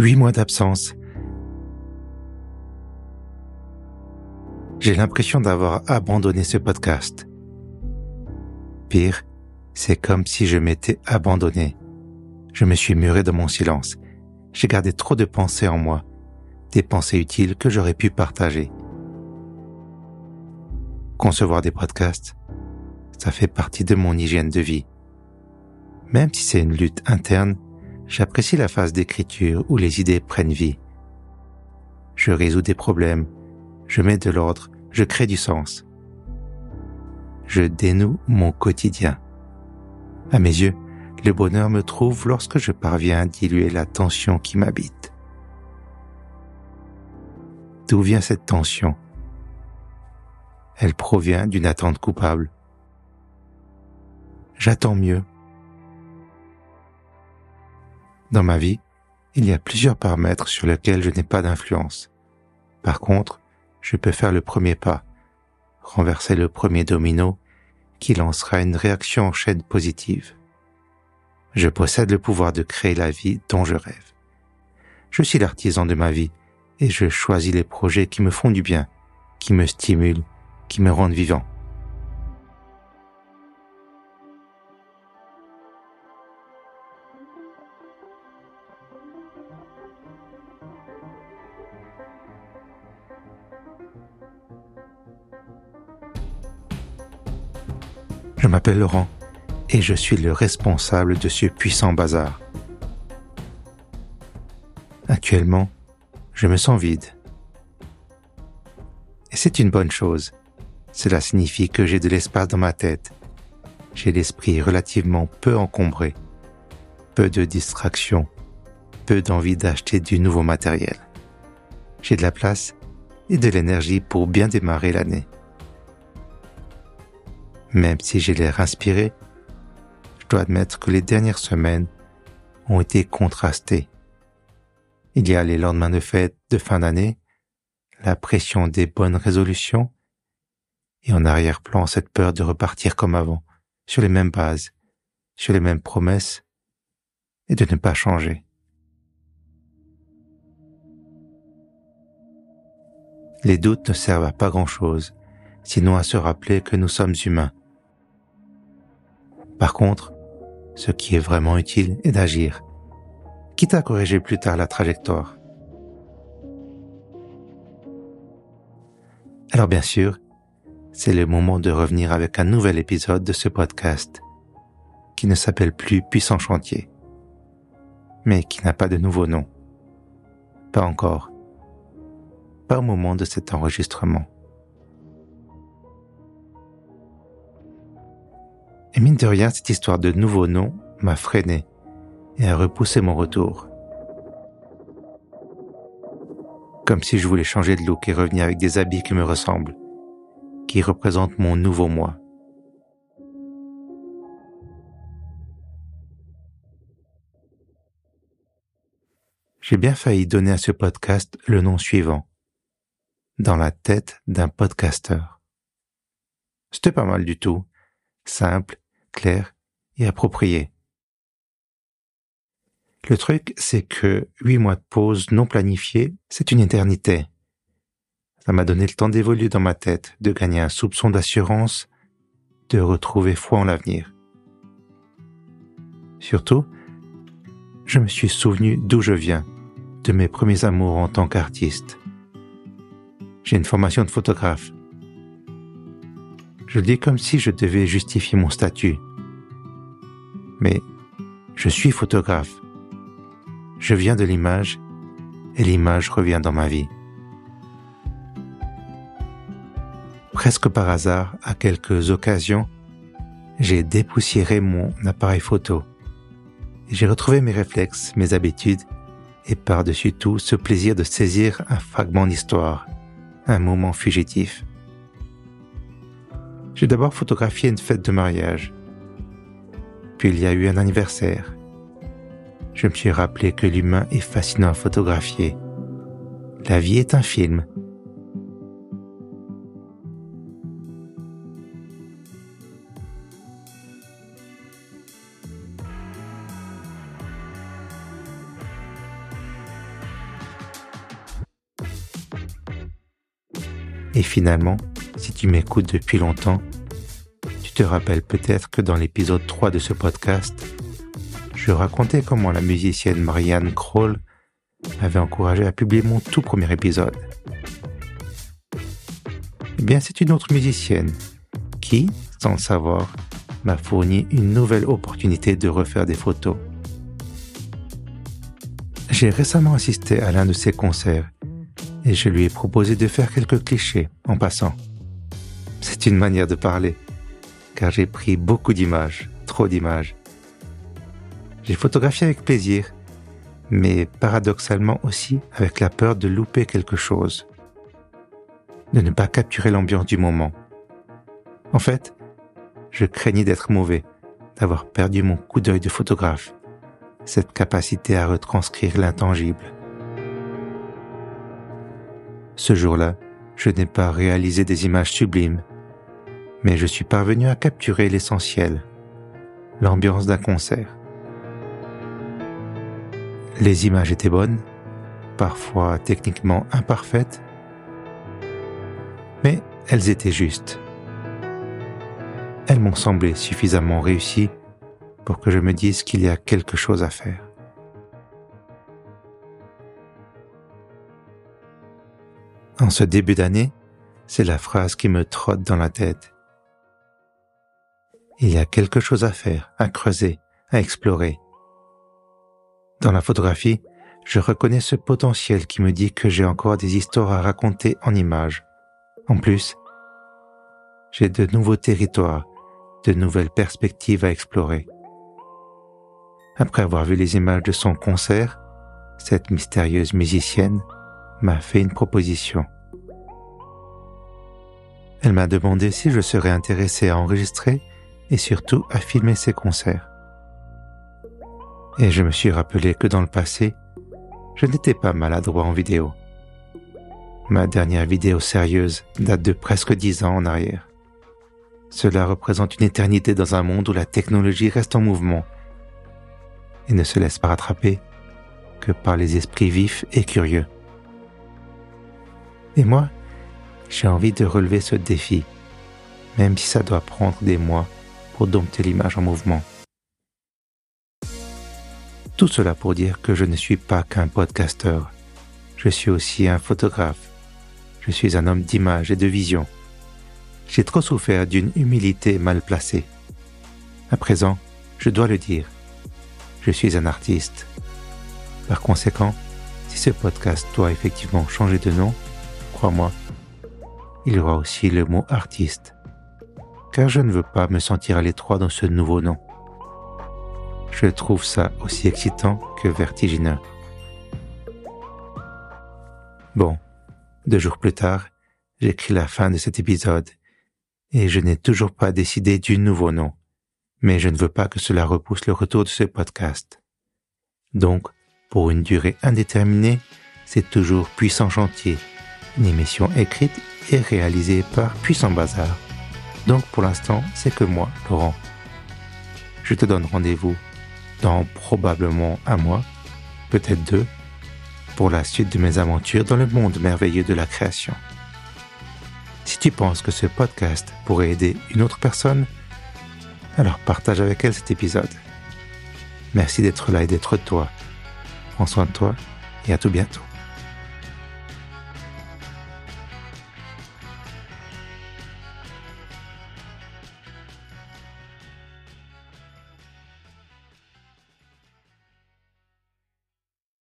Huit mois d'absence. J'ai l'impression d'avoir abandonné ce podcast. Pire, c'est comme si je m'étais abandonné. Je me suis muré dans mon silence. J'ai gardé trop de pensées en moi, des pensées utiles que j'aurais pu partager. Concevoir des podcasts, ça fait partie de mon hygiène de vie. Même si c'est une lutte interne, j'apprécie la phase d'écriture où les idées prennent vie. Je résous des problèmes, je mets de l'ordre, je crée du sens. Je dénoue mon quotidien. À mes yeux, le bonheur me trouve lorsque je parviens à diluer la tension qui m'habite. D'où vient cette tension? Elle provient d'une attente coupable. J'attends mieux. Dans ma vie, il y a plusieurs paramètres sur lesquels je n'ai pas d'influence. Par contre, je peux faire le premier pas, renverser le premier domino qui lancera une réaction en chaîne positive. Je possède le pouvoir de créer la vie dont je rêve. Je suis l'artisan de ma vie et je choisis les projets qui me font du bien, qui me stimulent, qui me rendent vivant. M'appelle Laurent et je suis le responsable de ce puissant bazar. Actuellement, je me sens vide. Et c'est une bonne chose. Cela signifie que j'ai de l'espace dans ma tête. J'ai l'esprit relativement peu encombré, peu de distractions, peu d'envie d'acheter du nouveau matériel. J'ai de la place et de l'énergie pour bien démarrer l'année. Même si j'ai l'air inspiré, je dois admettre que les dernières semaines ont été contrastées. Il y a les lendemains de fête de fin d'année, la pression des bonnes résolutions, et en arrière-plan cette peur de repartir comme avant, sur les mêmes bases, sur les mêmes promesses, et de ne pas changer. Les doutes ne servent à pas grand-chose, sinon à se rappeler que nous sommes humains par contre, ce qui est vraiment utile est d'agir, quitte à corriger plus tard la trajectoire. Alors bien sûr, c'est le moment de revenir avec un nouvel épisode de ce podcast, qui ne s'appelle plus Puissant Chantier, mais qui n'a pas de nouveau nom. Pas encore. Pas au moment de cet enregistrement. Et mine de rien, cette histoire de nouveau nom m'a freiné et a repoussé mon retour. Comme si je voulais changer de look et revenir avec des habits qui me ressemblent, qui représentent mon nouveau moi. J'ai bien failli donner à ce podcast le nom suivant. Dans la tête d'un podcasteur. C'était pas mal du tout simple, clair et approprié. Le truc, c'est que huit mois de pause non planifiée, c'est une éternité. Ça m'a donné le temps d'évoluer dans ma tête, de gagner un soupçon d'assurance, de retrouver foi en l'avenir. Surtout, je me suis souvenu d'où je viens, de mes premiers amours en tant qu'artiste. J'ai une formation de photographe. Je le dis comme si je devais justifier mon statut. Mais je suis photographe. Je viens de l'image et l'image revient dans ma vie. Presque par hasard, à quelques occasions, j'ai dépoussiéré mon appareil photo. J'ai retrouvé mes réflexes, mes habitudes et par-dessus tout ce plaisir de saisir un fragment d'histoire, un moment fugitif. J'ai d'abord photographié une fête de mariage. Puis il y a eu un anniversaire. Je me suis rappelé que l'humain est fascinant à photographier. La vie est un film. Et finalement, si tu m'écoutes depuis longtemps, te rappelles peut-être que dans l'épisode 3 de ce podcast, je racontais comment la musicienne Marianne Kroll m'avait encouragé à publier mon tout premier épisode. Eh bien, c'est une autre musicienne qui, sans le savoir, m'a fourni une nouvelle opportunité de refaire des photos. J'ai récemment assisté à l'un de ses concerts et je lui ai proposé de faire quelques clichés en passant. C'est une manière de parler, car j'ai pris beaucoup d'images, trop d'images. J'ai photographié avec plaisir, mais paradoxalement aussi avec la peur de louper quelque chose, de ne pas capturer l'ambiance du moment. En fait, je craignais d'être mauvais, d'avoir perdu mon coup d'œil de photographe, cette capacité à retranscrire l'intangible. Ce jour-là, je n'ai pas réalisé des images sublimes, mais je suis parvenu à capturer l'essentiel, l'ambiance d'un concert. Les images étaient bonnes, parfois techniquement imparfaites, mais elles étaient justes. Elles m'ont semblé suffisamment réussies pour que je me dise qu'il y a quelque chose à faire. En ce début d'année, c'est la phrase qui me trotte dans la tête. Il y a quelque chose à faire, à creuser, à explorer. Dans la photographie, je reconnais ce potentiel qui me dit que j'ai encore des histoires à raconter en images. En plus, j'ai de nouveaux territoires, de nouvelles perspectives à explorer. Après avoir vu les images de son concert, cette mystérieuse musicienne m'a fait une proposition. Elle m'a demandé si je serais intéressé à enregistrer et surtout à filmer ses concerts. Et je me suis rappelé que dans le passé, je n'étais pas maladroit en vidéo. Ma dernière vidéo sérieuse date de presque dix ans en arrière. Cela représente une éternité dans un monde où la technologie reste en mouvement et ne se laisse pas rattraper que par les esprits vifs et curieux. Et moi, j'ai envie de relever ce défi, même si ça doit prendre des mois pour dompter l'image en mouvement. Tout cela pour dire que je ne suis pas qu'un podcasteur. Je suis aussi un photographe. Je suis un homme d'image et de vision. J'ai trop souffert d'une humilité mal placée. À présent, je dois le dire. Je suis un artiste. Par conséquent, si ce podcast doit effectivement changer de nom, crois-moi, il y aura aussi le mot artiste. Car je ne veux pas me sentir à l'étroit dans ce nouveau nom. Je trouve ça aussi excitant que vertigineux. Bon, deux jours plus tard, j'écris la fin de cet épisode et je n'ai toujours pas décidé du nouveau nom, mais je ne veux pas que cela repousse le retour de ce podcast. Donc, pour une durée indéterminée, c'est toujours Puissant Chantier, une émission écrite et réalisée par Puissant Bazar. Donc pour l'instant, c'est que moi, Laurent. Je te donne rendez-vous dans probablement un mois, peut-être deux, pour la suite de mes aventures dans le monde merveilleux de la création. Si tu penses que ce podcast pourrait aider une autre personne, alors partage avec elle cet épisode. Merci d'être là et d'être toi. Prends soin de toi et à tout bientôt.